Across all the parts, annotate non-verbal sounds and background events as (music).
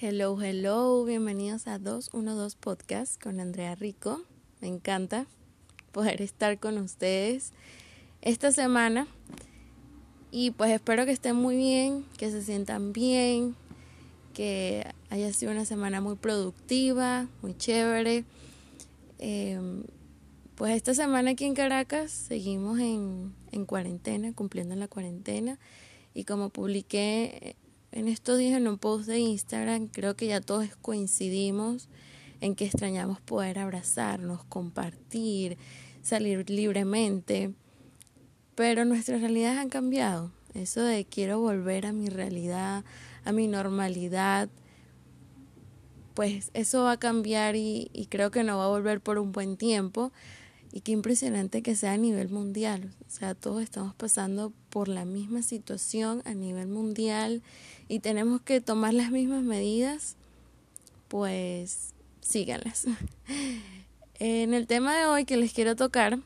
Hello, hello, bienvenidos a 212 Podcast con Andrea Rico. Me encanta poder estar con ustedes esta semana y pues espero que estén muy bien, que se sientan bien, que haya sido una semana muy productiva, muy chévere. Em, pues esta semana aquí en Caracas seguimos en, en cuarentena, cumpliendo la cuarentena y como publiqué en estos días en un post de Instagram creo que ya todos coincidimos en que extrañamos poder abrazarnos, compartir, salir libremente, pero nuestras realidades han cambiado. Eso de quiero volver a mi realidad, a mi normalidad, pues eso va a cambiar y, creo que no va a volver por un buen tiempo. Y qué impresionante que sea a nivel mundial. O sea, todos estamos pasando por la misma situación a nivel mundial y tenemos que tomar las mismas medidas, pues síganlas. (laughs) En el tema de hoy que les quiero tocar,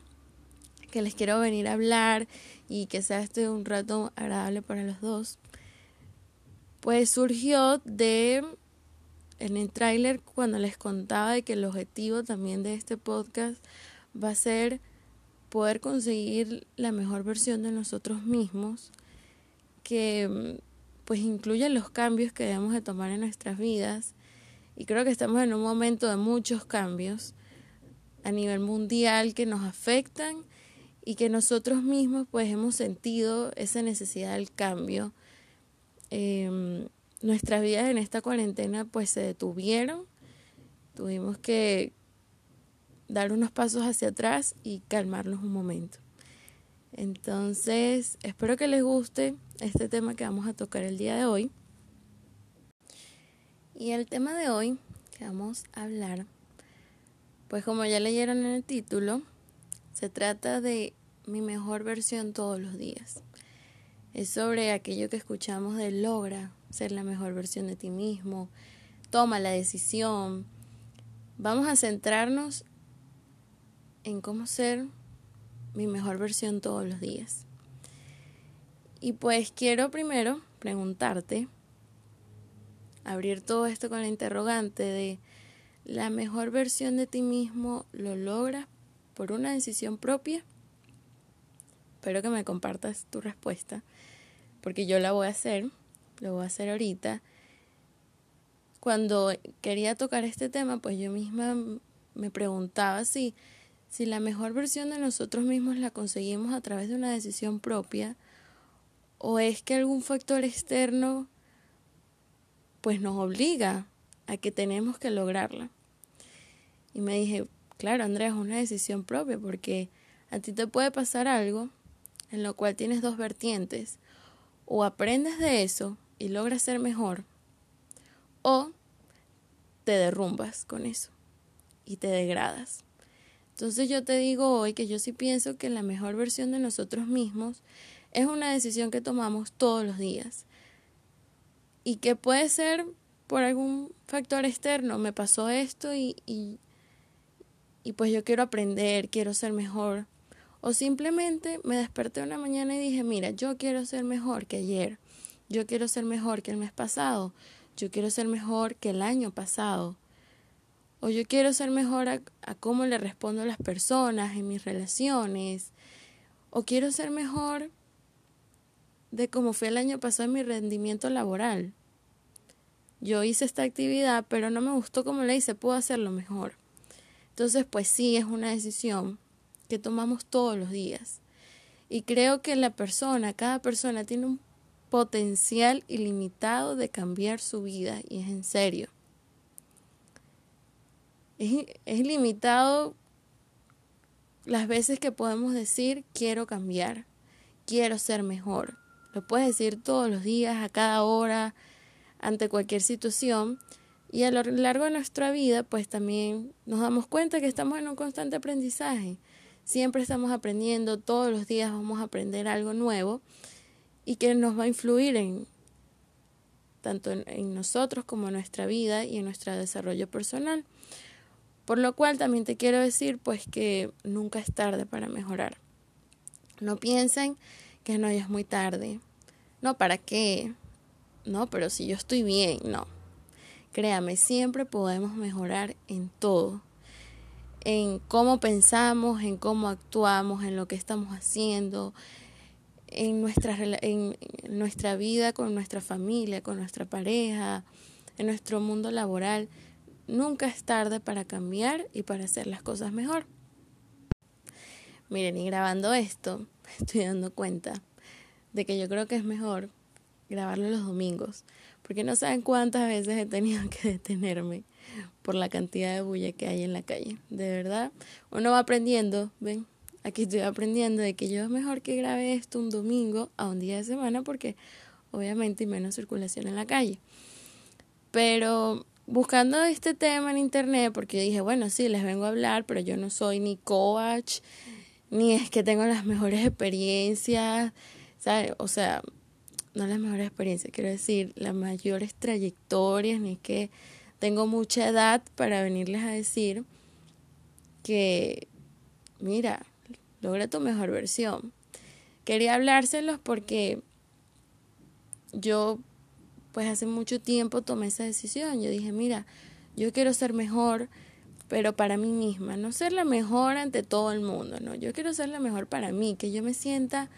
que les quiero venir a hablar y que sea este un rato agradable para los dos, pues surgió de en el tráiler cuando les contaba de que el objetivo también de este podcast va a ser poder conseguir la mejor versión de nosotros mismos que pues incluye los cambios que debemos de tomar en nuestras vidas y creo que estamos en un momento de muchos cambios a nivel mundial que nos afectan y que nosotros mismos pues hemos sentido esa necesidad del cambio. Eh, nuestras vidas en esta cuarentena pues se detuvieron, tuvimos que dar unos pasos hacia atrás y calmarnos un momento. Entonces, espero que les guste este tema que vamos a tocar el día de hoy. Y el tema de hoy que vamos a hablar, pues como ya leyeron en el título, se trata de mi mejor versión todos los días. Es sobre aquello que escuchamos de logra ser la mejor versión de ti mismo, toma la decisión. Vamos a centrarnos en cómo ser mi mejor versión todos los días. Y pues quiero primero preguntarte, abrir todo esto con la interrogante de la mejor versión de ti mismo lo logras por una decisión propia. Espero que me compartas tu respuesta, porque yo la voy a hacer, lo voy a hacer ahorita. Cuando quería tocar este tema, pues yo misma me preguntaba si si la mejor versión de nosotros mismos la conseguimos a través de una decisión propia, o es que algún factor externo pues nos obliga a que tenemos que lograrla. Y me dije, claro, Andrea, es una decisión propia porque a ti te puede pasar algo en lo cual tienes dos vertientes. O aprendes de eso y logras ser mejor, o te derrumbas con eso y te degradas. Entonces yo te digo hoy que yo sí pienso que la mejor versión de nosotros mismos es una decisión que tomamos todos los días y que puede ser por algún factor externo. Me pasó esto y, y, y pues yo quiero aprender, quiero ser mejor. O simplemente me desperté una mañana y dije, mira, yo quiero ser mejor que ayer. Yo quiero ser mejor que el mes pasado. Yo quiero ser mejor que el año pasado o yo quiero ser mejor a, cómo le respondo a las personas en mis relaciones, o quiero ser mejor de cómo fue el año pasado en mi rendimiento laboral. Yo hice esta actividad, pero no me gustó como la hice, puedo hacerlo mejor. Entonces, pues sí, es una decisión que tomamos todos los días. Y creo que la persona, cada persona tiene un potencial ilimitado de cambiar su vida, y es en serio es, limitado las veces que podemos decir quiero cambiar, quiero ser mejor. Lo puedes decir todos los días, a cada hora, ante cualquier situación. Y a lo largo de nuestra vida, pues también nos damos cuenta que estamos en un constante aprendizaje. Siempre estamos aprendiendo, todos los días vamos a aprender algo nuevo y que nos va a influir en tanto en, en nosotros como en nuestra vida y en nuestro desarrollo personal. Por lo cual también te quiero decir pues que nunca es tarde para mejorar. No piensen que no, ya es muy tarde. No, ¿para qué? No, pero si yo estoy bien, no. Créame, siempre podemos mejorar en todo. En cómo pensamos, en cómo actuamos, en lo que estamos haciendo, en nuestra, en nuestra vida con nuestra familia, con nuestra pareja, en nuestro mundo laboral. Nunca es tarde para cambiar y para hacer las cosas mejor. Miren, y grabando esto, (laughs) estoy dando cuenta de que yo creo que es mejor grabarlo los domingos, porque no saben cuántas veces he tenido (laughs) que detenerme por la cantidad de bulla que hay en la calle. De verdad, uno va aprendiendo, ven, aquí estoy aprendiendo de que yo es mejor que grabe esto un domingo a un día de semana porque obviamente hay menos circulación en la calle. Pero buscando este tema en internet, porque dije, bueno, sí, les vengo a hablar, pero yo no soy ni coach, ni es que tengo las mejores experiencias, ¿sabes? O sea, no las mejores experiencias, quiero decir, las mayores trayectorias, ni que tengo mucha edad para venirles a decir que, mira, logra tu mejor versión. Quería hablárselos porque yo, pues hace mucho tiempo tomé esa decisión. Yo dije, mira, yo quiero ser mejor, pero para mí misma, no ser la mejor ante todo el mundo, no, yo quiero ser la mejor para mí, que yo me sienta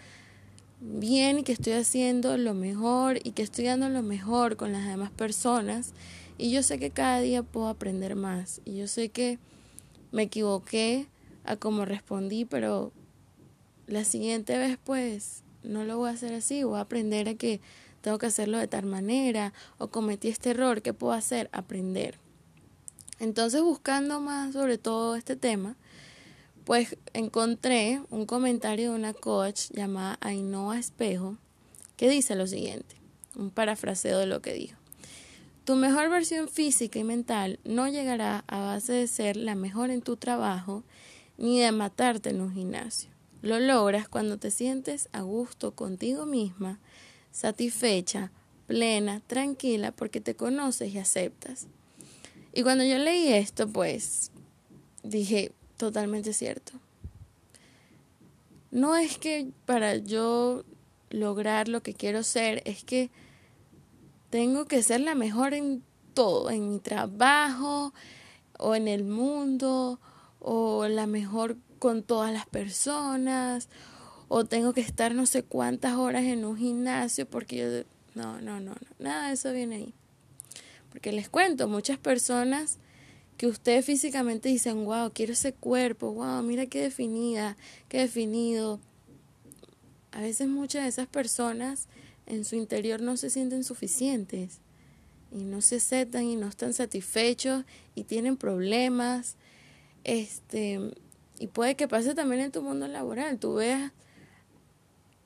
bien y que estoy haciendo lo mejor y que estoy dando lo mejor con las demás personas. Y yo sé que cada día puedo aprender más. Y yo sé que me equivoqué a cómo respondí, pero la siguiente vez pues no lo voy a hacer así, voy a aprender a que tengo que hacerlo de tal manera o cometí este error, ¿qué puedo hacer? Aprender. Entonces buscando más sobre todo este tema, pues encontré un comentario de una coach llamada Ainhoa Espejo que dice lo siguiente, un parafraseo de lo que dijo. Tu mejor versión física y mental no llegará a base de ser la mejor en tu trabajo ni de matarte en un gimnasio. Lo logras cuando te sientes a gusto contigo misma, satisfecha, plena, tranquila, porque te conoces y aceptas. Y cuando yo leí esto, pues dije, totalmente cierto. No es que para yo lograr lo que quiero ser, es que tengo que ser la mejor en todo, en mi trabajo o en el mundo o la mejor con todas las personas o tengo que estar no sé cuántas horas en un gimnasio porque yo no, no, no, no, nada de eso viene ahí. Porque les cuento, muchas personas que ustedes físicamente dicen, wow, quiero ese cuerpo, wow, mira qué definida, qué definido. A veces muchas de esas personas en su interior no se sienten suficientes y no se aceptan y no están satisfechos y tienen problemas. Este, y puede que pase también en tu mundo laboral. Tú veas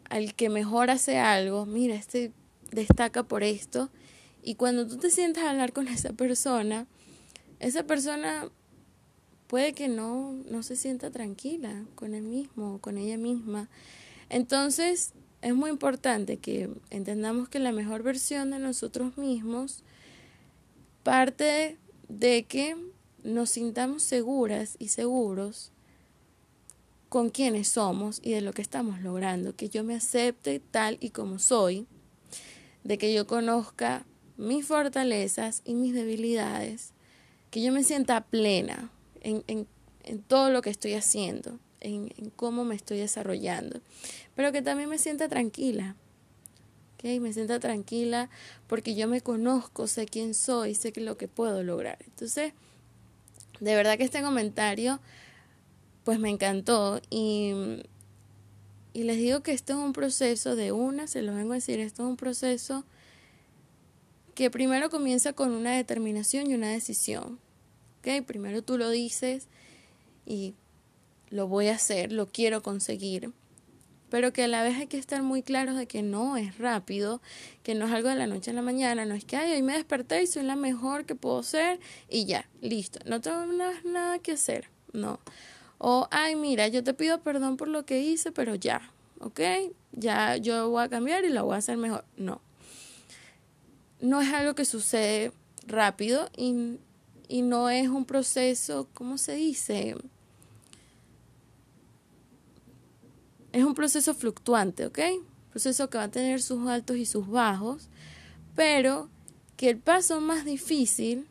al que mejor hace algo, mira, este destaca por esto. Y cuando tú te sientas a hablar con esa persona, esa persona puede que no, no se sienta tranquila con él mismo, con ella misma. Entonces, es muy importante que entendamos que la mejor versión de nosotros mismos parte de que nos sintamos seguras y seguros con quienes somos y de lo que estamos logrando, que yo me acepte tal y como soy, de que yo conozca mis fortalezas y mis debilidades, que yo me sienta plena en, en, en todo lo que estoy haciendo, en, en, cómo me estoy desarrollando, pero que también me sienta tranquila, ¿okay? me sienta tranquila porque yo me conozco, sé quién soy, sé que lo que puedo lograr. Entonces, de verdad que este comentario pues me encantó y, y les digo que esto es un proceso de una, se lo vengo a decir, esto es un proceso que primero comienza con una determinación y una decisión. ¿okay? Primero tú lo dices y lo voy a hacer, lo quiero conseguir, pero que a la vez hay que estar muy claros de que no es rápido, que no es algo de la noche a la mañana, no es que ay, hoy me desperté y soy la mejor que puedo ser y ya, listo, no tengo nada, nada que hacer, no. O ay, mira, yo te pido perdón por lo que hice, pero ya, ¿ok? Ya yo voy a cambiar y lo voy a hacer mejor. No no es algo que sucede rápido y, y no es un proceso, ¿cómo se dice? Es un proceso fluctuante, ¿ok? Proceso que va a tener sus altos y sus bajos, pero que el paso más difícil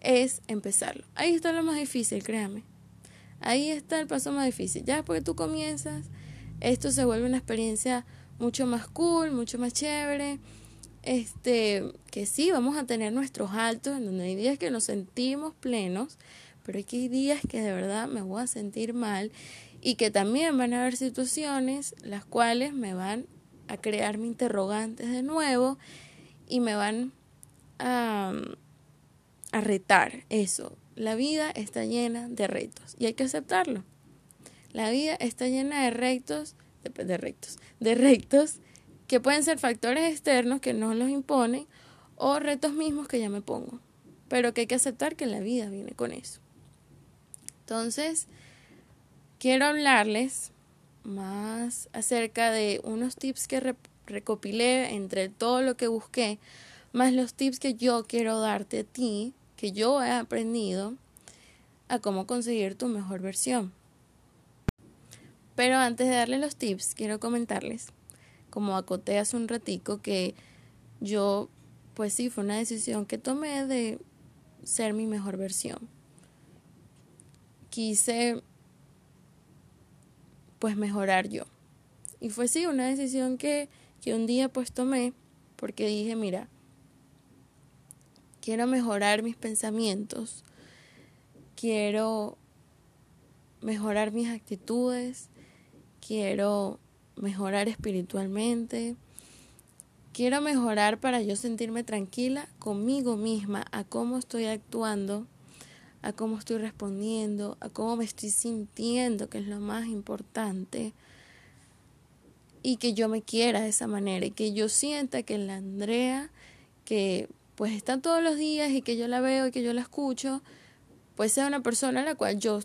es empezarlo. Ahí está lo más difícil, créame. Ahí está el paso más difícil. Ya después que tú comienzas, esto se vuelve una experiencia mucho más cool, mucho más chévere. Este, que sí, vamos a tener nuestros altos, en donde hay días que nos sentimos plenos, pero hay días que de verdad me voy a sentir mal y que también van a haber situaciones las cuales me van a crearme interrogantes de nuevo y me van a, a retar eso. La vida está llena de retos y hay que aceptarlo. La vida está llena de retos, de, de retos, de retos que pueden ser factores externos que no los imponen o retos mismos que ya me pongo, pero que hay que aceptar que la vida viene con eso. Entonces, quiero hablarles más acerca de unos tips que recopilé entre todo lo que busqué, más los tips que yo quiero darte a ti, que yo he aprendido a cómo conseguir tu mejor versión. Pero antes de darle los tips, quiero comentarles, como acoté hace un ratico, que yo, pues sí, fue una decisión que tomé de ser mi mejor versión. Quise, pues, mejorar yo. Y fue sí, una decisión que, que un día pues tomé, porque dije, mira, quiero mejorar mis pensamientos, quiero mejorar mis actitudes, quiero mejorar espiritualmente, quiero mejorar para yo sentirme tranquila conmigo misma, a cómo estoy actuando, a cómo estoy respondiendo, a cómo me estoy sintiendo, que es lo más importante, y que yo me quiera de esa manera y que yo sienta que la Andrea, que pues está todos los días y que yo la veo y que yo la escucho, pues sea una persona a la cual yo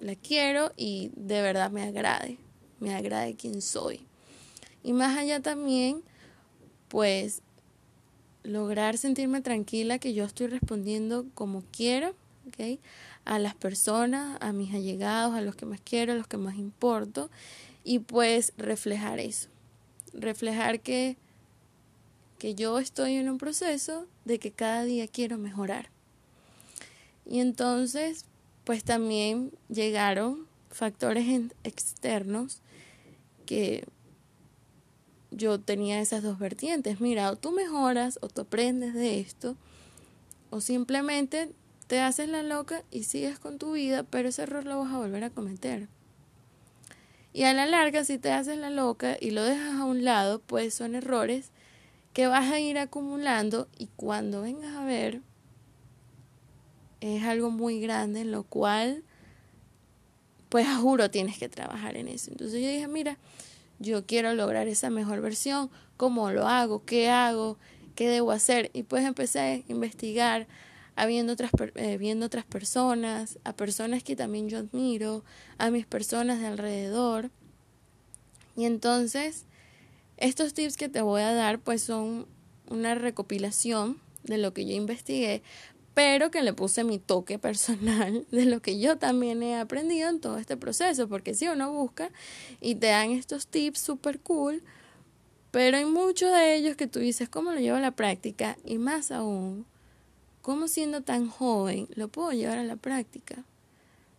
la quiero y de verdad me agrade me agrade quien soy. Y más allá también, pues lograr sentirme tranquila que yo estoy respondiendo como quiero, ¿ok? A las personas, a mis allegados, a los que más quiero, a los que más importo, y pues reflejar eso. Reflejar que, que yo estoy en un proceso de que cada día quiero mejorar. Y entonces, pues también llegaron factores externos que yo tenía esas dos vertientes. Mira, o tú mejoras o tú aprendes de esto, o simplemente te haces la loca y sigues con tu vida, pero ese error lo vas a volver a cometer. Y a la larga, si te haces la loca y lo dejas a un lado, pues son errores que vas a ir acumulando y cuando vengas a ver es algo muy grande en lo cual pues juro tienes que trabajar en eso. Entonces yo dije, mira, yo quiero lograr esa mejor versión, ¿cómo lo hago? ¿Qué hago? ¿Qué debo hacer? Y pues empecé a investigar, a viendo otras, eh, viendo otras personas, a personas que también yo admiro, a mis personas de alrededor. Y entonces, estos tips que te voy a dar pues son una recopilación de lo que yo investigué, pero que le puse mi toque (laughs) personal de lo que yo también he aprendido en todo este proceso, porque si uno busca y te dan estos tips super cool, pero hay muchos de ellos que tú dices, ¿cómo lo llevo a la práctica? Y más aún, ¿cómo siendo tan joven lo puedo llevar a la práctica?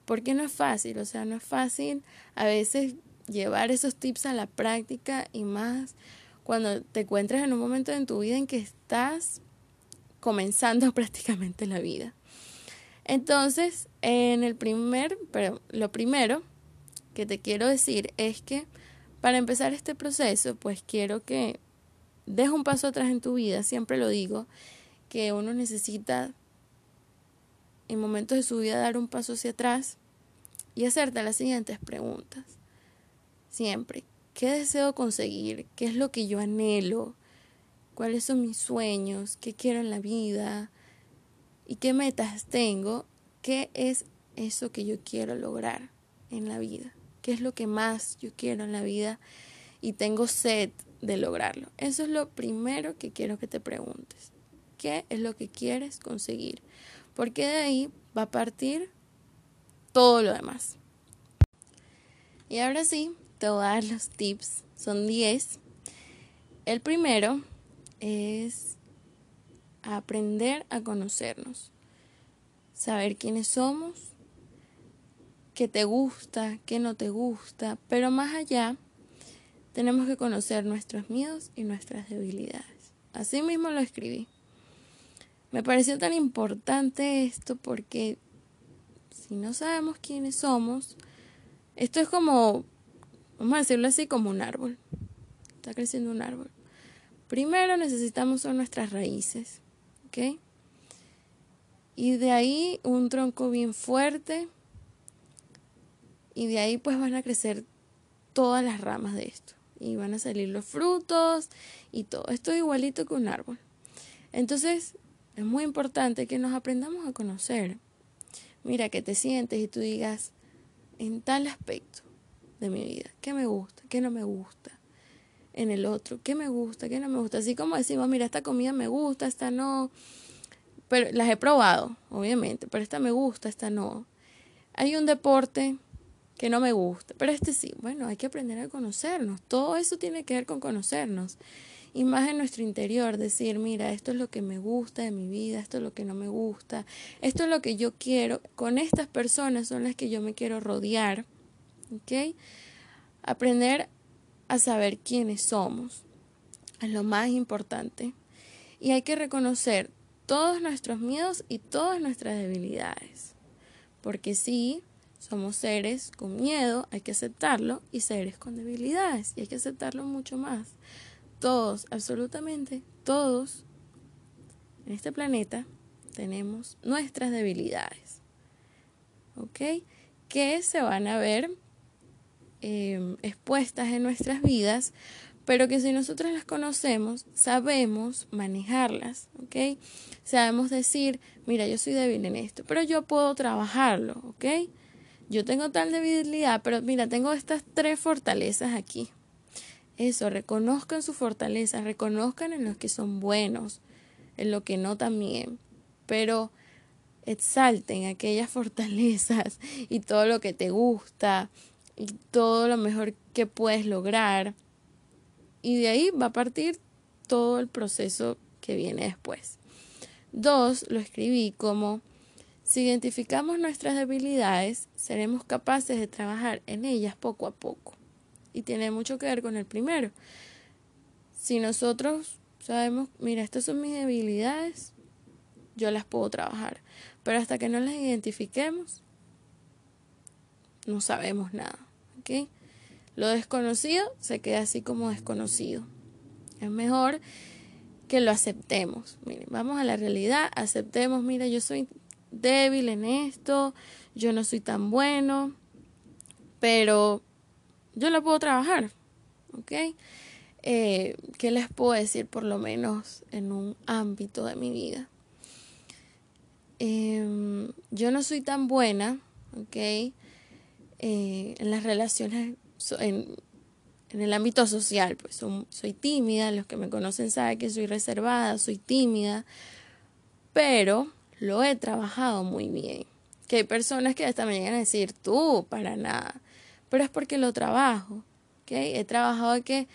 Porque no es fácil, o sea, no es fácil a veces llevar esos tips a la práctica y más cuando te encuentras en un momento en tu vida en que estás comenzando (laughs) prácticamente la vida. Entonces, en el primer, pero lo primero que te quiero decir es que para empezar este proceso, pues quiero que des un paso atrás en tu vida, siempre lo digo, que uno necesita en momentos de su vida dar un paso hacia atrás y hacerte las siguientes preguntas. Siempre, ¿qué deseo conseguir? ¿Qué es lo que yo anhelo? cuáles son mis sueños, qué quiero en la vida y qué metas tengo, qué es eso que yo quiero lograr en la vida, qué es lo que más yo quiero en la vida y tengo sed de lograrlo. Eso es lo primero que quiero que te preguntes. ¿Qué es lo que quieres conseguir? Porque de ahí va a partir todo lo demás. Y ahora sí, te dar los tips. Son 10. El primero es aprender a conocernos, saber quiénes somos, qué te gusta, qué no te gusta, pero más allá tenemos que conocer nuestros miedos y nuestras debilidades. Así mismo lo escribí. Me pareció tan importante esto porque si no sabemos quiénes somos, esto es como, vamos a decirlo así, como un árbol. Está creciendo un árbol. Primero necesitamos son nuestras raíces, ¿ok? Y de ahí un tronco bien fuerte. Y de ahí pues van a crecer todas las ramas de esto. Y van a salir los frutos y todo. Esto es igualito que un árbol. Entonces es muy importante que nos aprendamos a conocer. Mira, que te sientes y tú digas, en tal aspecto de mi vida, qué me gusta, qué no me gusta, en el otro, qué me gusta, qué no me gusta. Así como decimos, mira, esta comida me gusta, esta no. Pero las he probado, obviamente, pero esta me gusta, esta no. Hay un deporte que no me gusta, pero este sí. Bueno, hay que aprender a conocernos. Todo eso tiene que ver con conocernos y más en nuestro interior, decir, mira, esto es lo que me gusta de mi vida, esto es lo que no me gusta, esto es lo que yo quiero, con estas personas son las que yo me quiero rodear, ¿ok? Aprender a saber quiénes somos es lo más importante y hay que reconocer todos nuestros miedos y todas nuestras debilidades, porque sí, somos seres con miedo, hay que aceptarlo, y seres con debilidades, y hay que aceptarlo mucho más todos, absolutamente todos en este planeta tenemos nuestras debilidades, ¿ok? Que se van a ver em, expuestas en nuestras vidas, pero que si nosotros las conocemos, sabemos manejarlas, ¿ok? Sabemos decir, mira, yo soy débil en esto, pero yo puedo trabajarlo, ¿ok? Yo tengo tal debilidad, pero mira, tengo estas tres fortalezas aquí, eso, reconozcan su fortaleza, reconozcan en los que son buenos, en lo que no también, pero exalten aquellas fortalezas y todo lo que te gusta y todo lo mejor que puedes lograr. Y de ahí va a partir todo el proceso que viene después. Dos, lo escribí como, si identificamos nuestras debilidades, seremos capaces de trabajar en ellas poco a poco y tiene mucho que ver con el primero. Si nosotros sabemos, mira, estas son mis debilidades, yo las puedo trabajar, pero hasta que no las identifiquemos, no sabemos nada. Lo desconocido se queda así como desconocido. Es mejor que lo aceptemos. Miren, vamos a la realidad, aceptemos, mira, yo soy débil en esto, yo no soy tan bueno, pero yo la puedo trabajar, ¿ok? Eh, ¿Qué les puedo decir por lo menos en un ámbito de mi vida? Em, yo no soy tan buena, ¿ok? Eh, en las relaciones, en, en, el ámbito social, pues soy tímida, los que me conocen saben que soy reservada, soy tímida, pero lo he trabajado muy bien. Que hay personas que hasta me llegan a decir, tú, para nada pero es porque lo trabajo. ¿okay? He trabajado que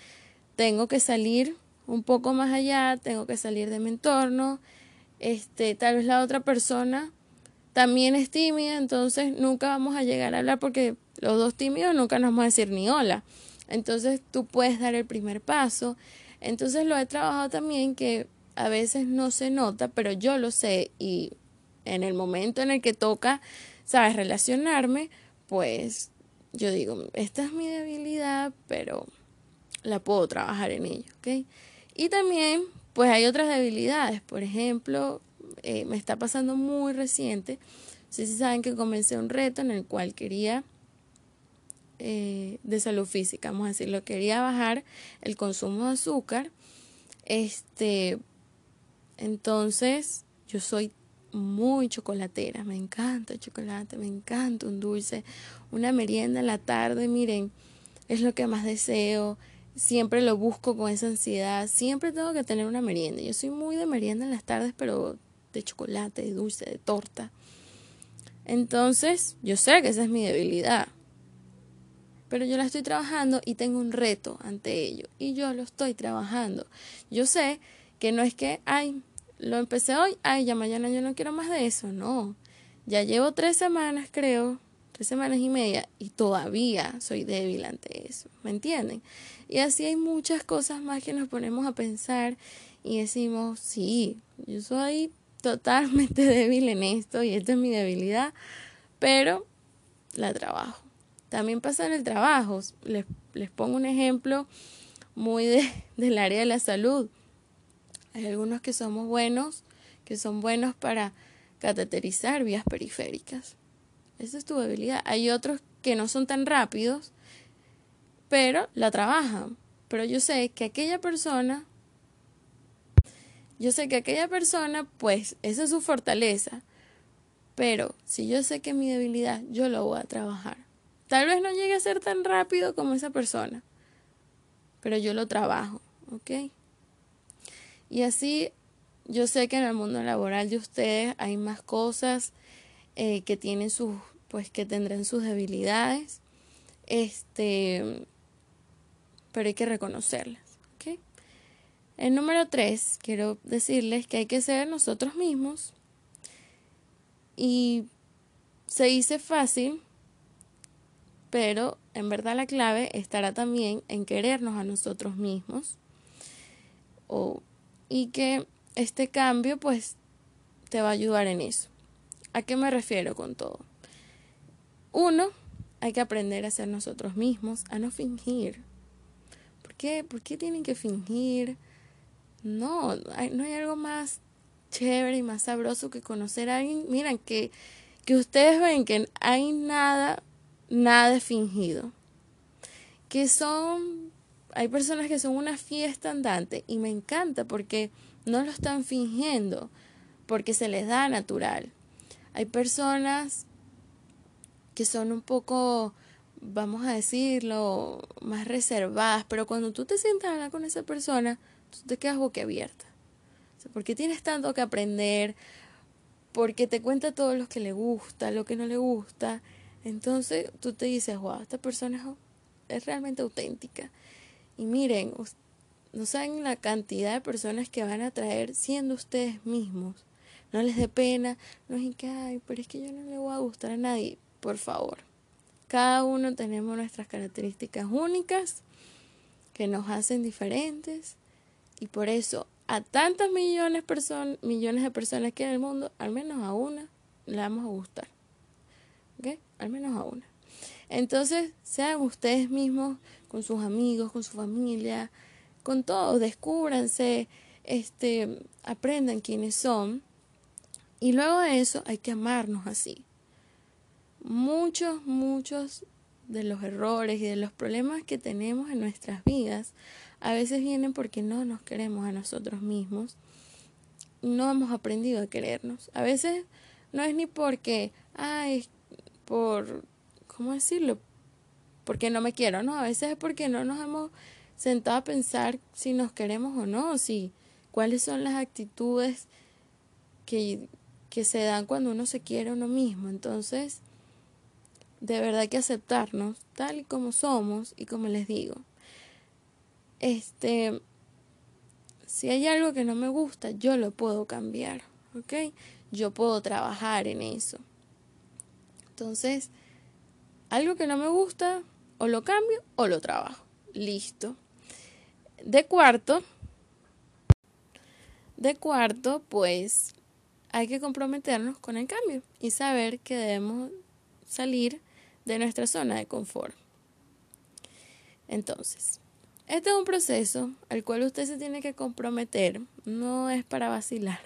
tengo que salir un poco más allá, tengo que salir de mi entorno, este, tal vez la otra persona también es tímida, entonces nunca vamos a llegar a hablar porque los dos tímidos nunca nos vamos a decir ni hola. Entonces tú puedes dar el primer paso. Entonces lo he trabajado también que a veces no se nota, pero yo lo sé y en el momento en el que toca, sabes, relacionarme, pues yo digo, esta es mi debilidad, pero la puedo trabajar en ello, ¿ok? Y también, pues hay otras debilidades, por ejemplo, eh, me está pasando muy reciente, no si saben que comencé un reto en el cual quería, eh, de salud física, vamos a decirlo, quería bajar el consumo de azúcar, este, entonces yo soy muy chocolatera, me encanta el chocolate, me encanta un dulce, una merienda en la tarde, miren, es lo que más deseo, siempre lo busco con esa ansiedad, siempre tengo que tener una merienda, yo soy muy de merienda en las tardes, pero de chocolate, de dulce, de torta. Entonces, yo sé que esa es mi debilidad, pero yo la estoy trabajando y tengo un reto ante ello, y yo lo estoy trabajando. Yo sé que no es que, ay, lo empecé hoy, ay, ya mañana yo no quiero más de eso, no. Ya llevo tres semanas, creo, tres semanas y media, y todavía soy débil ante eso, ¿me entienden? Y así hay muchas cosas más que nos ponemos a pensar y decimos, sí, yo soy totalmente (laughs) débil en esto y esta es mi debilidad, pero la trabajo. También pasa en el trabajo. Les, les pongo un ejemplo muy de, (laughs) del área de la salud. Hay algunos que somos buenos, que son buenos para cateterizar vías periféricas. Esa es tu debilidad. Hay otros que no son tan rápidos, pero la trabajan. Pero yo sé que aquella persona, yo sé que aquella persona, pues esa es su fortaleza. Pero si yo sé que mi debilidad, yo lo voy a trabajar. Tal vez no llegue a ser tan rápido como esa persona, pero yo lo trabajo, ¿ok? Y así yo sé que en el mundo laboral de ustedes hay más cosas eh, que tienen sus, pues que tendrán sus debilidades, este, pero hay que reconocerlas, ¿ok? El número tres, quiero decirles que hay que ser nosotros mismos y se dice fácil, pero en verdad la clave estará también en querernos a nosotros mismos o, y que este cambio pues te va a ayudar en eso. ¿A qué me refiero con todo? Uno, hay que aprender a ser nosotros mismos, a no fingir. ¿Por qué? ¿Por qué tienen que fingir? No, hay, no hay algo más chévere y más sabroso que conocer a alguien. Miren, que, que ustedes ven que hay nada, nada fingido. Que son, hay personas que son una fiesta andante y me encanta porque no lo están fingiendo, porque se les da natural. Hay personas que son un poco, vamos a decirlo, más reservadas, pero cuando tú te sientas con esa persona, tú te quedas boquiabierta. ¿Por qué tienes tanto que aprender? Porque te cuenta todo lo que le gusta, lo que no le gusta. Entonces tú te dices, wow, esta persona es realmente auténtica. Y miren, no saben la cantidad de personas que van a traer siendo ustedes mismos. No les dé pena, no es que, ay, pero es que yo no le voy a gustar a nadie. Por favor, cada uno tenemos nuestras características únicas que nos hacen diferentes y por eso a tantos millones, millones de personas que en el mundo, al menos a una le vamos a gustar. ¿Ok? Al menos a una. Entonces, sean ustedes mismos con sus amigos, con su familia, con todos, descúbranse, este, aprendan quiénes son. Y luego de eso hay que amarnos así. Muchos, muchos de los errores y de los problemas que tenemos en nuestras vidas a veces vienen porque no nos queremos a nosotros mismos. No hemos aprendido a querernos. A veces no es ni porque, ay, por, ¿cómo decirlo? Porque no me quiero, no. A veces es porque no nos hemos sentado a pensar si nos queremos o no, si cuáles son las actitudes que, que se dan cuando uno se quiere a uno mismo. Entonces, de verdad que aceptarnos tal y como somos y como les digo, este, si hay algo que no me gusta, yo lo puedo cambiar, ¿ok? Yo puedo trabajar en eso. Entonces, algo que no me gusta, o lo cambio o lo trabajo. Listo. De cuarto, de cuarto, pues hay que comprometernos con el cambio y saber que debemos salir de nuestra zona de confort. Entonces, este es un proceso al cual usted se tiene que comprometer, no es para vacilar.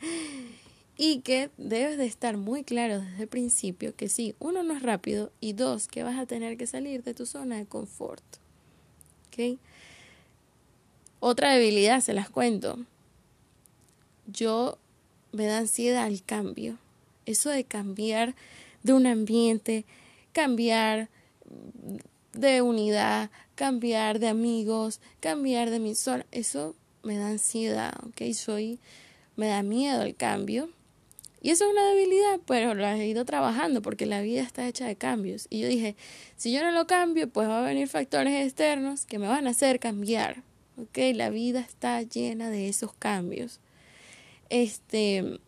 (laughs) y que debes de estar muy claro desde el principio que sí, uno no es rápido y dos, que vas a tener que salir de tu zona de confort. ¿Ok? Otra debilidad, se las cuento. Yo me da ansiedad al cambio. Eso de cambiar de un ambiente, cambiar de unidad, cambiar de amigos, cambiar de mi zona, eso me da ansiedad, ¿ok? Soy, me da miedo el cambio. Y eso es una debilidad, pero lo he ido trabajando porque la vida está hecha de cambios. Y yo dije, si yo no lo cambio, pues va a venir factores externos que me van a hacer cambiar, ¿ok? La vida está llena de esos cambios. Este,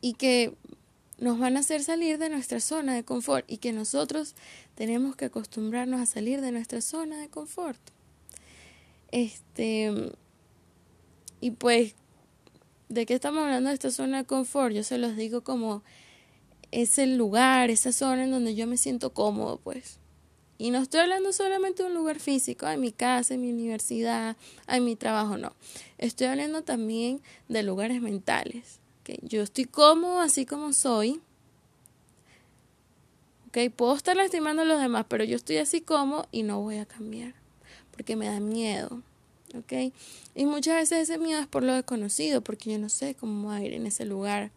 y que nos van a hacer salir de nuestra zona de confort y que nosotros tenemos que acostumbrarnos a salir de nuestra zona de confort. Este, y pues, ¿de qué estamos hablando de esta zona de confort? Yo se los digo como es el lugar, esa zona en donde yo me siento cómodo, pues. Y no estoy hablando solamente de un lugar físico, en mi casa, en mi universidad, en mi trabajo, no. Estoy hablando también de lugares mentales. Yo estoy cómodo así como soy. Okay, puedo estar lastimando a los demás, pero yo estoy así como y no voy a cambiar porque me da miedo. Okay, y muchas veces ese miedo es por lo desconocido, porque yo no sé cómo va a ir en ese lugar.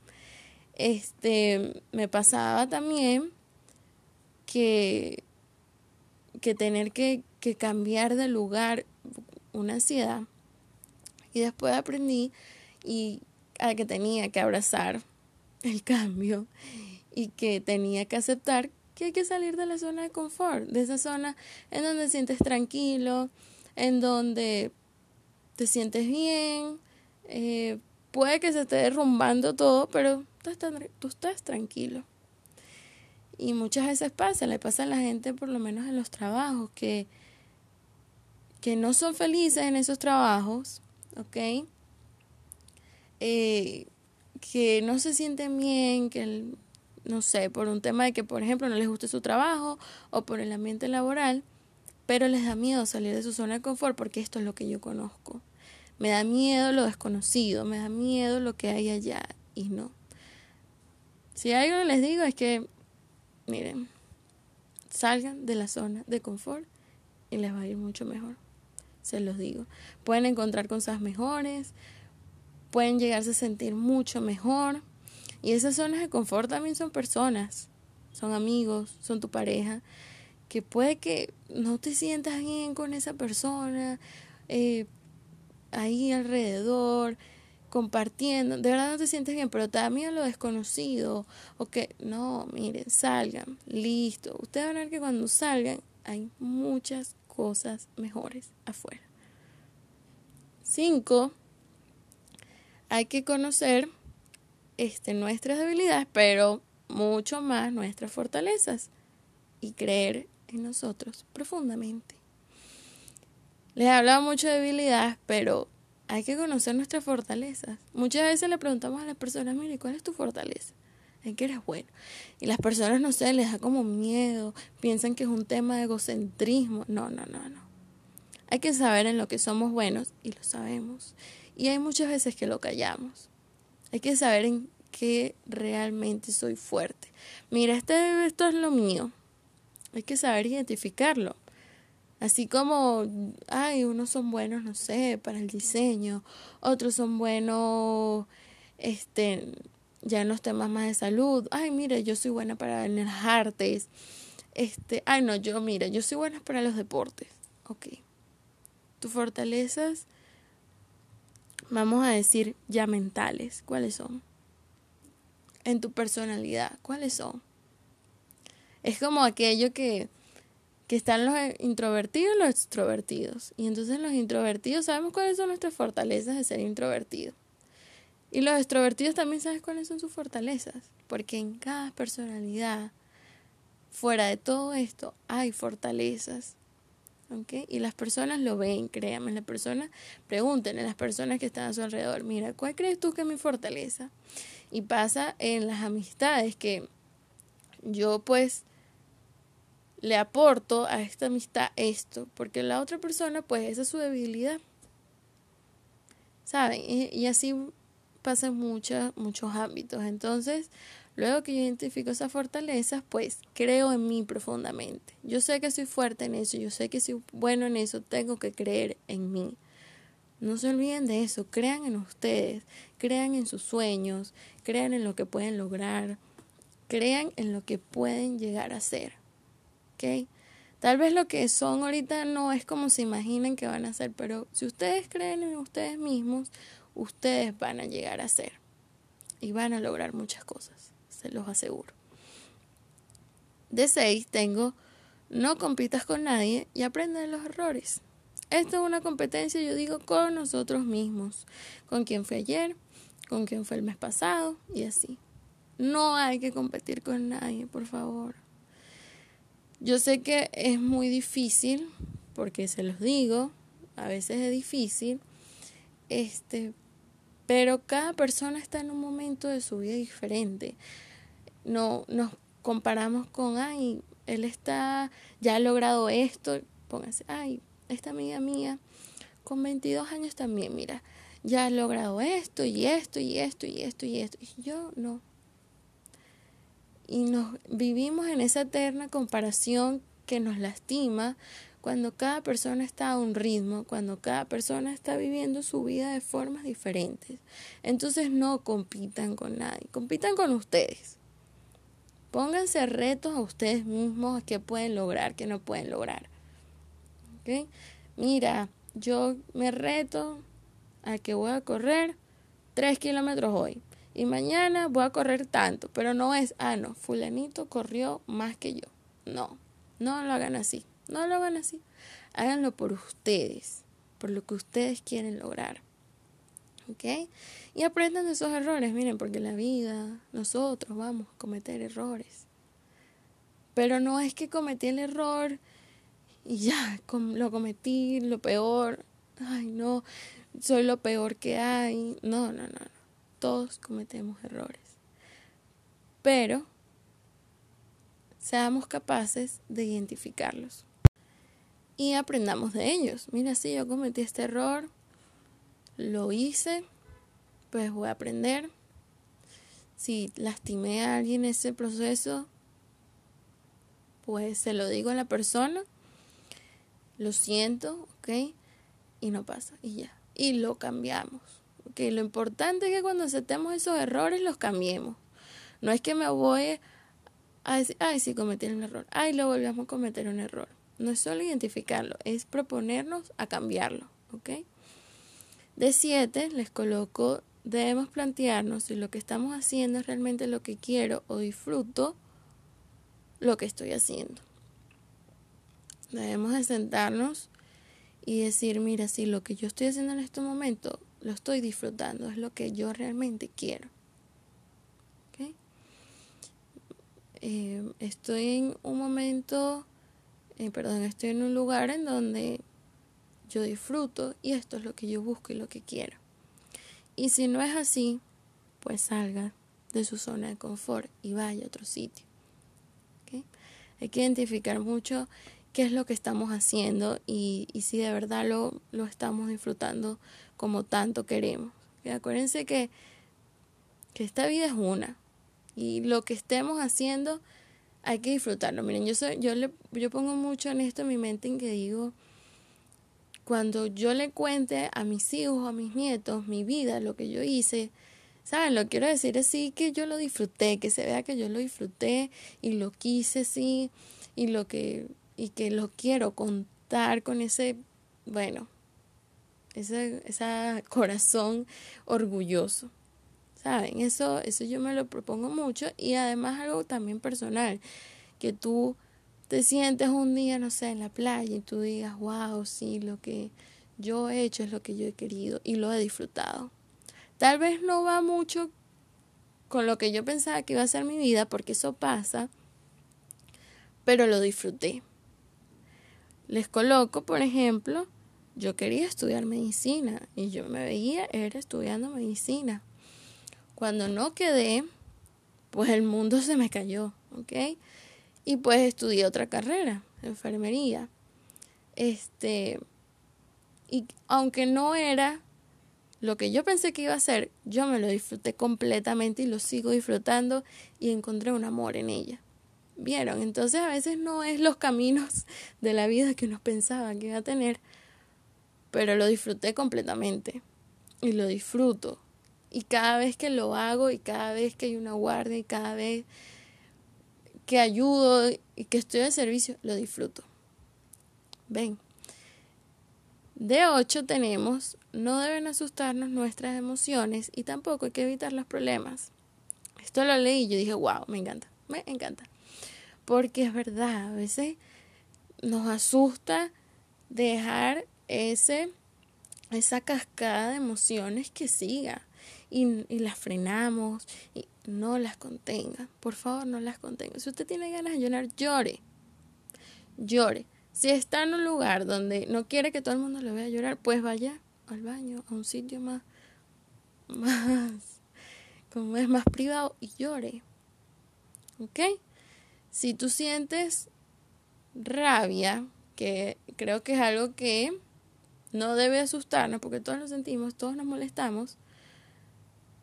Este, me pasaba también que, que tener que, que cambiar de lugar, una ansiedad. Y después aprendí y a que tenía que abrazar el cambio y que tenía que aceptar que hay que salir de la zona de confort, de esa zona en donde te sientes tranquilo, en donde te sientes bien, eh, puede que se esté derrumbando todo, pero tú estás, tú estás tranquilo. Y muchas veces pasa, le pasa a la gente, por lo menos en los trabajos, que, que no son felices en esos trabajos, ¿ok? Eh, que no se sienten bien, que no sé, por un tema de que, por ejemplo, no les guste su trabajo o por el ambiente laboral, pero les da miedo salir de su zona de confort porque esto es lo que yo conozco. Me da miedo lo desconocido, me da miedo lo que hay allá y no. Si algo les digo es que, miren, salgan de la zona de confort y les va a ir mucho mejor. Se los digo. Pueden encontrar cosas mejores, pueden llegarse a sentir mucho mejor. Y esas zonas de confort también son personas, son amigos, son tu pareja, que puede que no te sientas bien con esa persona, eh, ahí alrededor, compartiendo, de verdad no te sientes bien, pero también lo desconocido, o que no, miren, salgan, listo. Ustedes van a ver que cuando salgan hay muchas cosas mejores afuera. Cinco, hay que conocer este, nuestras debilidades, pero mucho más nuestras fortalezas y creer en nosotros profundamente. Les he hablado mucho de debilidades, pero hay que conocer nuestras fortalezas. Muchas veces le preguntamos a las personas, mire, ¿cuál es tu fortaleza? ¿En qué eres bueno? Y las personas, no sé, les da como miedo, piensan que es un tema de egocentrismo. No, no, no, no. Hay que saber en lo que somos buenos y lo sabemos. Y hay muchas veces que lo callamos. Hay que saber en qué realmente soy fuerte. Mira, este, esto es lo mío. Hay que saber identificarlo. Así como, ay, unos son buenos, no sé, para el diseño, otros son buenos, este, ya en los temas más de salud. Ay, mira, yo soy buena para las artes. Este, ay, no, yo, mira, yo soy buena para los deportes. Ok. Tus fortalezas vamos a decir ya mentales, ¿cuáles son? En tu personalidad, ¿cuáles son? Es como aquello que, que están los introvertidos y los extrovertidos. Y entonces los introvertidos sabemos cuáles son nuestras fortalezas de ser introvertido. Y los extrovertidos también sabes cuáles son sus fortalezas. Porque en cada personalidad, fuera de todo esto, hay fortalezas y las personas lo ven, créanme, las personas pregunten a las personas que están a su alrededor, mira, ¿cuál crees tú que es mi fortaleza? Y pasa en las amistades que yo pues le aporto a esta amistad esto, porque la otra persona pues esa es su debilidad. ¿Saben? Y, y así pasa en muchos, muchos ámbitos. Entonces, Luego que yo identifico esas fortalezas, pues creo en mí profundamente. Yo sé que soy fuerte en eso, yo sé que soy bueno en eso, tengo que creer en mí. No se olviden de eso, crean en ustedes, crean en sus sueños, crean en lo que pueden lograr, crean en lo que pueden llegar a ser. ¿Ok? Tal vez lo que son ahorita no es como se imaginan que van a ser, pero si ustedes creen en ustedes mismos, ustedes van a llegar a ser y van a lograr muchas cosas se los aseguro. De seis tengo no compitas con nadie y aprende de los errores. Esto es una competencia, yo digo, con nosotros mismos, con quien fui ayer, con quién fue el mes pasado y así. No hay que competir con nadie, por favor. Yo sé que es muy difícil, porque se los digo, a veces es difícil, este, pero cada persona está en un momento de su vida diferente. No nos comparamos con, ay, él está, ya ha logrado esto, póngase, ay, esta amiga mía con 22 años también, mira, ya ha logrado esto y esto y esto y esto y esto. Y yo no. Y nos vivimos en esa eterna comparación que nos lastima cuando cada persona está a un ritmo, cuando cada persona está viviendo su vida de formas diferentes. Entonces no compitan con nadie, compitan con ustedes. Pónganse retos a ustedes mismos que pueden lograr, que no pueden lograr. ¿Okay? Mira, yo me reto a que voy a correr tres kilómetros hoy y mañana voy a correr tanto, pero no es, ah, no, fulanito corrió más que yo. No, no lo hagan así, no lo hagan así. Háganlo por ustedes, por lo que ustedes quieren lograr. ¿Ok? Y aprendan de esos errores, miren, porque la vida, nosotros vamos a cometer errores. Pero no es que cometí el error y ya, lo cometí, lo peor. Ay, no, soy lo peor que hay. No, no, no, no. Todos cometemos errores. Pero seamos capaces de identificarlos y aprendamos de ellos. Mira, si yo cometí este error, lo hice, pues voy a aprender. Si lastimé a alguien en ese proceso, pues se lo digo a la persona, lo siento, ¿ok? Y no pasa, y ya. Y lo cambiamos. ¿ok? Lo importante es que cuando aceptemos esos errores, los cambiemos. No es que me voy a decir, ay, sí cometí un error, ay, lo volvamos a cometer un error. No es solo identificarlo, es proponernos a cambiarlo, ¿ok? De siete, les coloco, debemos plantearnos si lo que estamos haciendo es realmente lo que quiero o disfruto lo que estoy haciendo. Debemos de sentarnos y decir, mira, si lo que yo estoy haciendo en este momento lo estoy disfrutando, es lo que yo realmente quiero. Eh, estoy en un momento, eh, perdón, estoy en un lugar en donde yo disfruto y esto es lo que yo busco y lo que quiero. Y si no es así, pues salga de su zona de confort y vaya a otro sitio. Hay que identificar mucho qué es lo que estamos haciendo y, y si de verdad lo, lo, estamos disfrutando como tanto queremos. Acuérdense que, que esta vida es una y lo que estemos haciendo hay que disfrutarlo. Miren, yo, soy, yo, le, yo pongo mucho en esto mi mente en que digo, cuando yo le cuente a mis hijos, a mis nietos, mi vida, lo que yo hice, ¿saben? Lo quiero decir así que yo lo disfruté, que se vea que yo lo disfruté y lo quise sí y lo que y que lo quiero contar con ese, bueno, ese, ese corazón orgulloso. ¿Saben? Eso, eso yo me lo propongo mucho y además algo también personal, que tú te sientes un día, no sé, en la playa y tú digas, wow, sí, lo que yo he hecho es lo que yo he querido y lo he disfrutado. Tal vez no va mucho con lo que yo pensaba que iba a ser mi vida, porque eso pasa, pero lo disfruté. Les coloco, por ejemplo, yo quería estudiar medicina y yo me veía, era estudiando medicina. Cuando no quedé, pues el mundo se me cayó, ¿ok? Y pues estudié otra carrera, enfermería. Este, y aunque no era lo que yo pensé que iba a ser, yo me lo disfruté completamente y lo sigo disfrutando y encontré un amor en ella. ¿Vieron? Entonces a veces no es los caminos de la vida que uno pensaba que iba a tener, pero lo disfruté completamente y lo disfruto. Y cada vez que lo hago y cada vez que hay una guardia y cada vez que ayudo y que estoy de servicio, lo disfruto. Ven, de 8 tenemos, no deben asustarnos nuestras emociones y tampoco hay que evitar los problemas. Esto lo leí y yo dije, wow, me encanta, me encanta. Porque es verdad, a veces nos asusta dejar ese, esa cascada de emociones que siga. y, y las frenamos y no las contenga. Por favor, no las contenga. Si usted tiene ganas de llorar, llore. Llore. Si está en un lugar donde no quiere que todo el mundo lo vea llorar, pues vaya al baño, a un sitio más, más, como es más privado y llore. ¿Ok? Si tú sientes rabia, que creo que es algo que no debe asustarnos, porque todos lo sentimos, todos nos molestamos,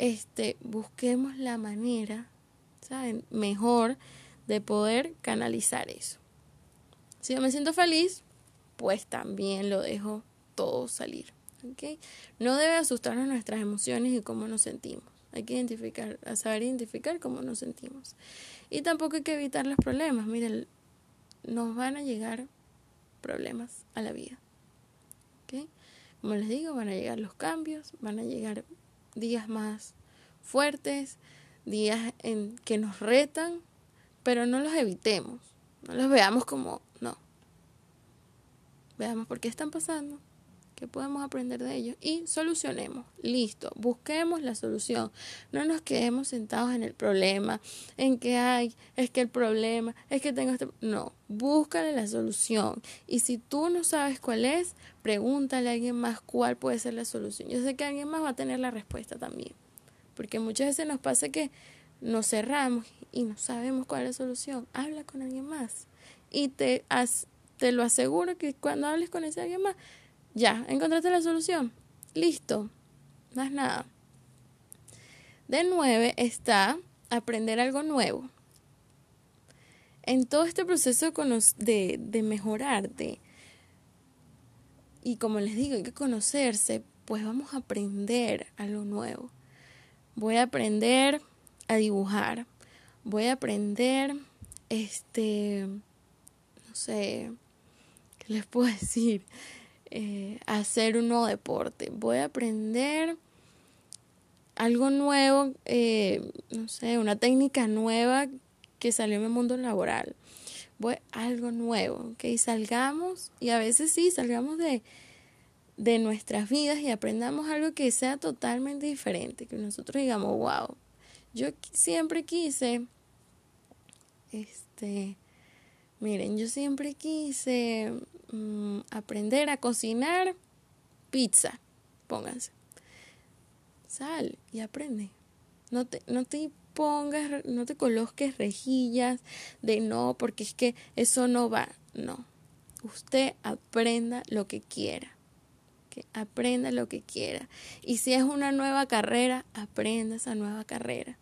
este, busquemos la manera, ¿saben? Mejor de poder canalizar eso. Si yo me siento feliz, pues también lo dejo todo salir. ¿okay? No debe asustarnos nuestras emociones y cómo nos sentimos. Hay que identificar, saber identificar cómo nos sentimos. Y tampoco hay que evitar los problemas. Miren, nos van a llegar problemas a la vida. ¿okay? Como les digo, van a llegar los cambios, van a llegar días más fuertes, días en que nos retan, pero no los evitemos, no los veamos como no. Veamos por qué están pasando, qué podemos aprender de ellos y solucionemos. Listo, busquemos la solución. No nos quedemos sentados en el problema, en que hay, es que el problema, es que tengo este... No, búscale la solución. Y si tú no sabes cuál es, pregúntale a alguien más cuál puede ser la solución. Yo sé que alguien más va a tener la respuesta también. Porque muchas veces nos pasa que nos cerramos y no sabemos cuál es la solución. Habla con alguien más. Y te, te lo aseguro que cuando hables con ese alguien más, ya, encontraste la solución. Listo. Más nada. De nueve está aprender algo nuevo. En todo este proceso de, de mejorarte, y como les digo, hay que conocerse, pues vamos a aprender algo nuevo. Voy a aprender a dibujar. Voy a aprender, este, no sé, ¿qué les puedo (laughs) decir? Eh, hacer un nuevo deporte. Voy a aprender algo nuevo, eh, no sé, una técnica nueva que salió en el mundo laboral. Voy algo nuevo, que salgamos y a veces sí, salgamos de, de nuestras vidas y aprendamos algo que sea totalmente diferente, que nosotros digamos, wow, yo siempre quise, este, miren, yo siempre quise mm, aprender a cocinar pizza, pónganse, sal y aprende, no te, no te pongas, no te coloques rejillas de no, porque es que eso no va, no, usted aprenda lo que quiera que aprenda lo que quiera. Y si es una nueva carrera, aprenda esa nueva carrera.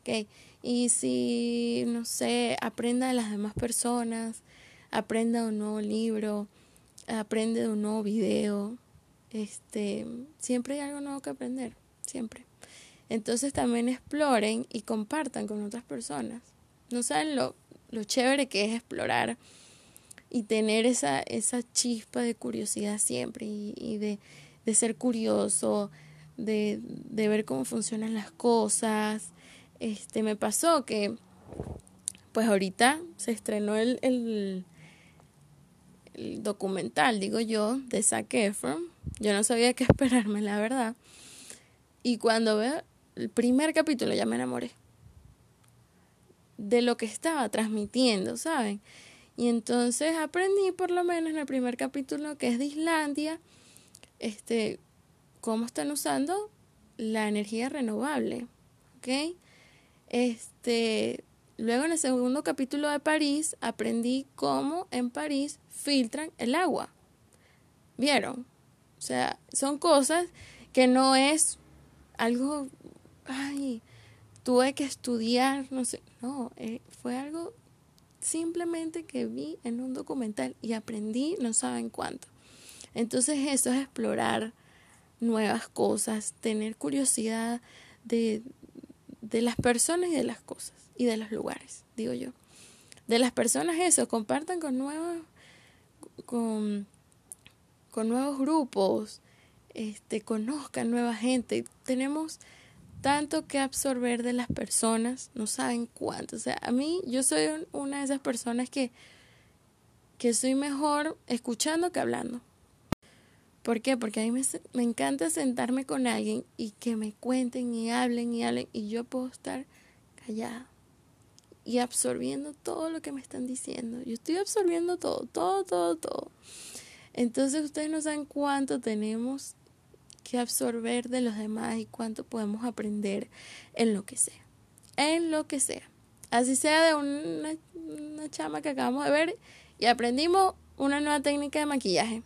¿Okay? Y si, no sé, aprenda de las demás personas, aprenda un nuevo libro, aprende de un nuevo video. Este, siempre hay algo nuevo que aprender, siempre. Entonces también exploren y compartan con otras personas. No saben lo, lo chévere que es explorar y tener esa, esa chispa de curiosidad siempre y, de, de, ser curioso, de, de, ver cómo funcionan las cosas. Este, me pasó que, pues ahorita se estrenó el, el, el documental, digo yo, de Zac Efron. Yo no sabía qué (laughs) esperarme, la verdad. Y cuando veo el primer capítulo ya me enamoré de lo que estaba transmitiendo, ¿saben? Y entonces aprendí por lo menos en el primer capítulo que es de Islandia, este, cómo están usando la energía renovable, ¿ok? Este, luego en el segundo capítulo de París aprendí cómo en París filtran el agua. ¿Vieron? O sea, son cosas que no es algo, ay, tuve que estudiar, no sé, no, eh, fue algo simplemente que vi en un documental y aprendí no saben cuánto. Entonces eso es explorar nuevas cosas, tener curiosidad de, de las personas y de las cosas y de los lugares, digo yo. De las personas eso, compartan con nuevos, con, con nuevos grupos, este, conozcan nueva gente. Tenemos tanto que absorber de las personas, no saben cuánto. O sea, a mí yo soy una de esas personas que, que soy mejor escuchando que hablando. ¿Por qué? Porque a mí me, me, encanta sentarme con alguien y que me cuenten y hablen y hablen y yo puedo estar callada y absorbiendo todo lo que me están diciendo. Yo estoy absorbiendo todo, todo, todo, todo. Entonces ustedes no saben cuánto tenemos que absorber de los demás y cuánto podemos aprender en lo que sea. En lo que sea. Así sea de una, una chama que acabamos de ver y aprendimos una nueva técnica de maquillaje.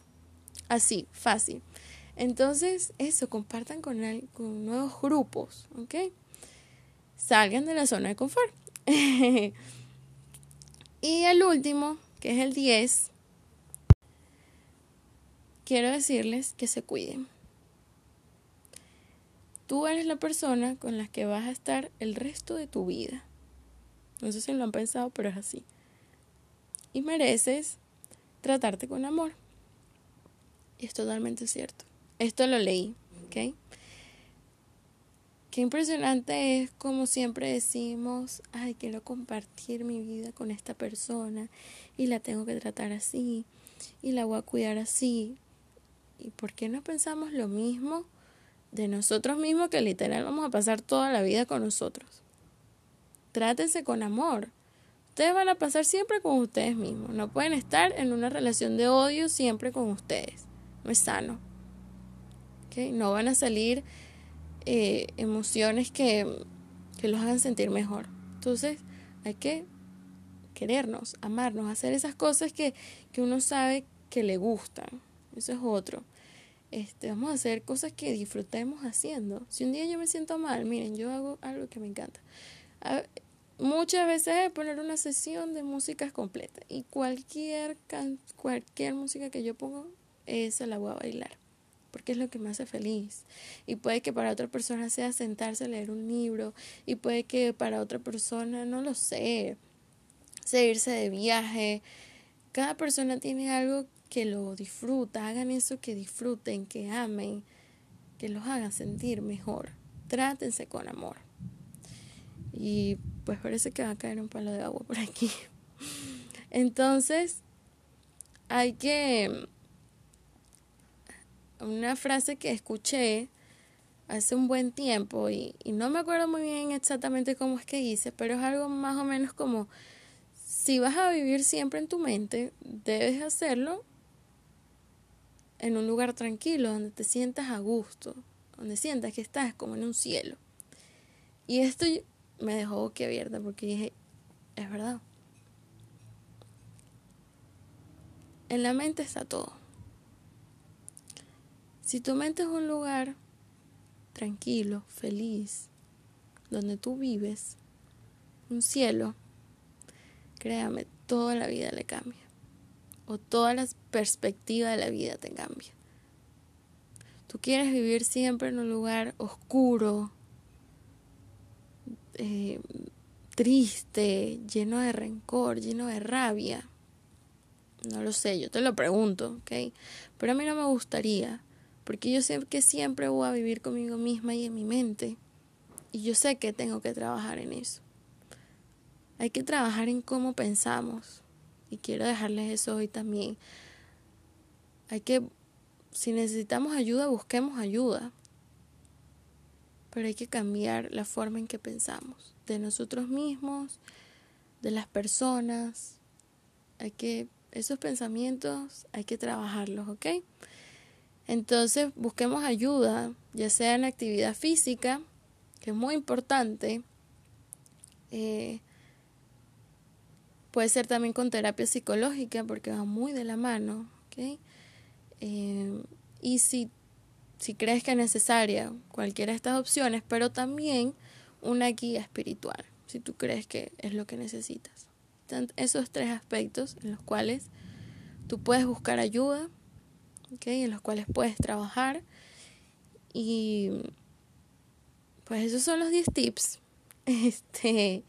Así, fácil. Entonces, eso, compartan con, con nuevos grupos, ¿ok? Salgan de la zona de confort. (laughs) y el último, que es el 10, quiero decirles que se cuiden. Tú eres la persona con la que vas a estar el resto de tu vida. No sé si lo han pensado, pero es así. Y mereces tratarte con amor. Y es totalmente cierto. Esto lo leí, ¿ok? Qué impresionante es como siempre decimos, ay, quiero compartir mi vida con esta persona y la tengo que tratar así y la voy a cuidar así. ¿Y por qué no pensamos lo mismo de nosotros mismos que literal vamos a pasar toda la vida con nosotros? Trátense con amor. Ustedes van a pasar siempre con ustedes mismos. No pueden estar en una relación de odio siempre con ustedes. Es sano. ¿Okay? No van a salir eh, emociones que, que los hagan sentir mejor. Entonces hay que querernos, amarnos, hacer esas cosas que, que uno sabe que le gustan. Eso es otro. Este, vamos a hacer cosas que disfrutemos haciendo. Si un día yo me siento mal, miren, yo hago algo que me encanta. muchas veces poner una sesión de músicas completa y cualquier, cualquier música que yo pongo, esa la voy a bailar porque es lo que me hace feliz. Y puede que para otra persona sea sentarse a leer un libro, y puede que para otra persona, no lo sé, seguirse de viaje. Cada persona tiene algo que lo disfruta, hagan eso que disfruten, que amen, que los hagan sentir mejor. Trátense con amor. Y pues parece que va a caer un palo de agua por aquí. (laughs) Entonces, hay que una frase que escuché hace un buen tiempo y, no me acuerdo muy bien exactamente cómo es que hice, pero es algo más o menos como, si vas a vivir siempre en tu mente, debes hacerlo en un lugar tranquilo, donde te sientas a gusto, donde sientas que estás como en un cielo. Y esto me dejó abierta porque dije, es verdad. En la mente está todo. Si tu mente es un lugar tranquilo, feliz, donde tú vives, un cielo, créame, toda la vida le cambia. O toda la perspectiva de la vida te cambia. Tú quieres vivir siempre en un lugar oscuro, eh, triste, lleno de rencor, lleno de rabia. No lo sé, yo te lo pregunto, ¿ok? Pero a mí no me gustaría porque yo sé que siempre voy a vivir conmigo misma y en mi mente. Y yo sé que tengo que trabajar en eso. Hay que trabajar en cómo pensamos. Y quiero dejarles eso hoy también. Hay que, si necesitamos ayuda, busquemos ayuda. Pero hay que cambiar la forma en que pensamos. De nosotros mismos, de las personas. Hay que, esos pensamientos hay que trabajarlos, ¿ok? Entonces busquemos ayuda, ya sea en actividad física, que es muy importante. Eh, puede ser también con terapia psicológica porque va muy de la mano. ¿okay? Eh, y si, si crees que es necesaria cualquiera de estas opciones, pero también una guía espiritual, si tú crees que es lo que necesitas. esos tres aspectos en los cuales tú puedes buscar ayuda en los cuales puedes trabajar. Y pues esos son los 10 tips. (laughs) Este,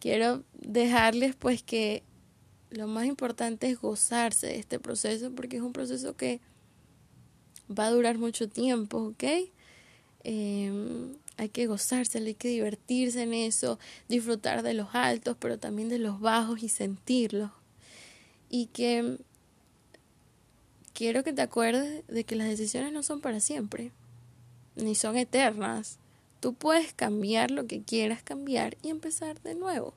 quiero dejarles pues que lo más importante es gozarse de este proceso porque es un proceso que va a durar mucho tiempo, ¿ok? Em, hay que gozarse, hay que divertirse en eso, disfrutar de los altos, pero también de los bajos y sentirlos. Y que quiero que te acuerdes de que las decisiones no son para siempre, ni son eternas. Tú puedes cambiar lo que quieras cambiar y empezar de nuevo.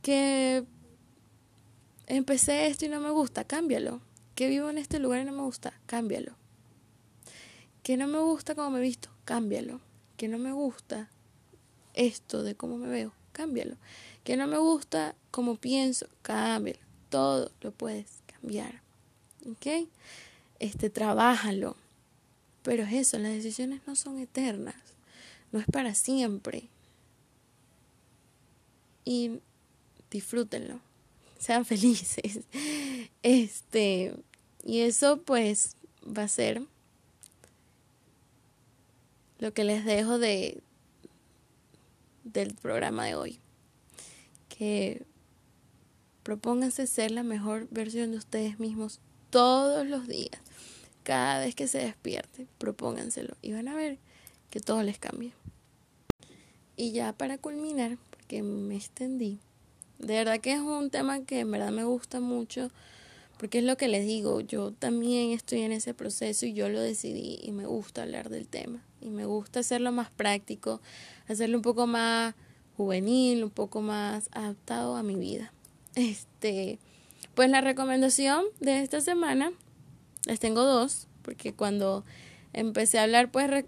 Que empecé esto y no me gusta, cámbialo. Que vivo en este lugar y no me gusta, cámbialo. Que no me gusta cómo me he visto, cámbialo. Que no me gusta esto de cómo me veo, cámbialo. Que no me gusta cómo pienso, cámbialo. Todo lo puedes cambiar. ¿Ok? Este, trabájalo. Pero es eso, las decisiones no son eternas. No es para siempre. Y disfrútenlo. Sean felices. (laughs) Este, y eso pues va a ser lo que les dejo de del programa de hoy. Que propónganse ser la mejor versión de ustedes mismos todos los días. Cada vez que se despierte, propónganselo y van a ver que todo les cambia. Y ya para culminar, porque me extendí, de verdad que es un tema que en verdad me gusta mucho, porque es lo que les digo, yo también estoy en ese proceso y yo lo decidí y me gusta hablar del tema y me gusta hacerlo más práctico, hacerlo un poco más juvenil, un poco más adaptado a mi vida. Este, pues la recomendación de esta semana, les tengo dos, porque cuando empecé a hablar, pues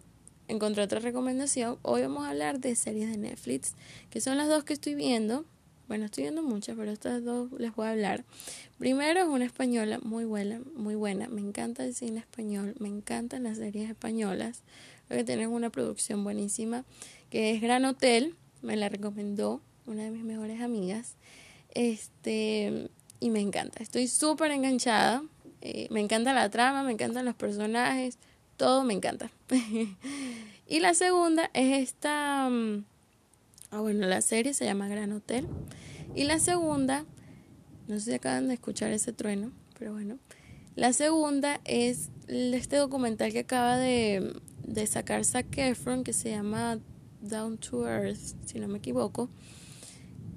encontré otra recomendación. Hoy vamos a hablar de series de Netflix, que son las dos que estoy viendo. Bueno, estoy viendo muchas, pero estas dos les voy a hablar. Primero es una española muy buena, muy buena. Me encanta el cine español, me encantan las series españolas. Creo que tienen una producción buenísima, que es Gran Hotel. Me la recomendó una de mis mejores amigas. Este, y me encanta. Estoy súper enganchada. Eh, me encanta la trama, me encantan los personajes, todo me encanta. (laughs) y la segunda es esta. Mm, ah, bueno, la serie se llama Gran Hotel. Y la segunda, no sé si acaban de escuchar ese trueno, pero bueno. La segunda es este documental que acaba de, sacar Zac Efron, que se llama Down to Earth, si no me equivoco.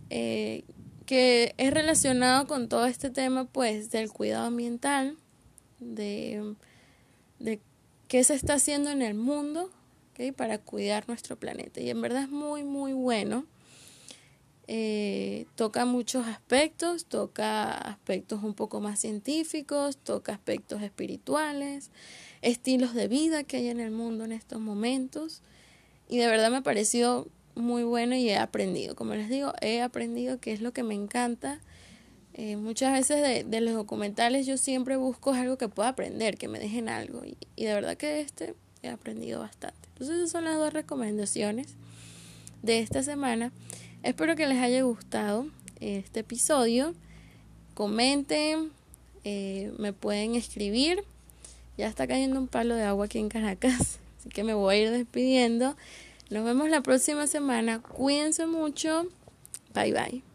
Eh, que es relacionado con todo este tema pues del cuidado ambiental, de, de qué se está haciendo en el mundo para cuidar nuestro planeta. Y en verdad es muy, muy bueno. Eh, toca muchos aspectos, toca aspectos un poco más científicos, toca aspectos espirituales, estilos de vida que hay en el mundo en estos momentos. Y de verdad me pareció muy bueno y he aprendido. Como les digo, he aprendido que es lo que me encanta. Eh, muchas veces de, de, los documentales yo siempre busco algo que pueda aprender, que me dejen algo. Y, y, de verdad que este he aprendido bastante. Entonces esas son las dos recomendaciones de esta semana. Espero que les haya gustado este episodio. Comenten, eh, me pueden escribir. Ya está cayendo un palo de agua aquí en Caracas, (laughs) así que me voy a ir despidiendo. Nos vemos la próxima semana. Cuídense mucho. Bye bye.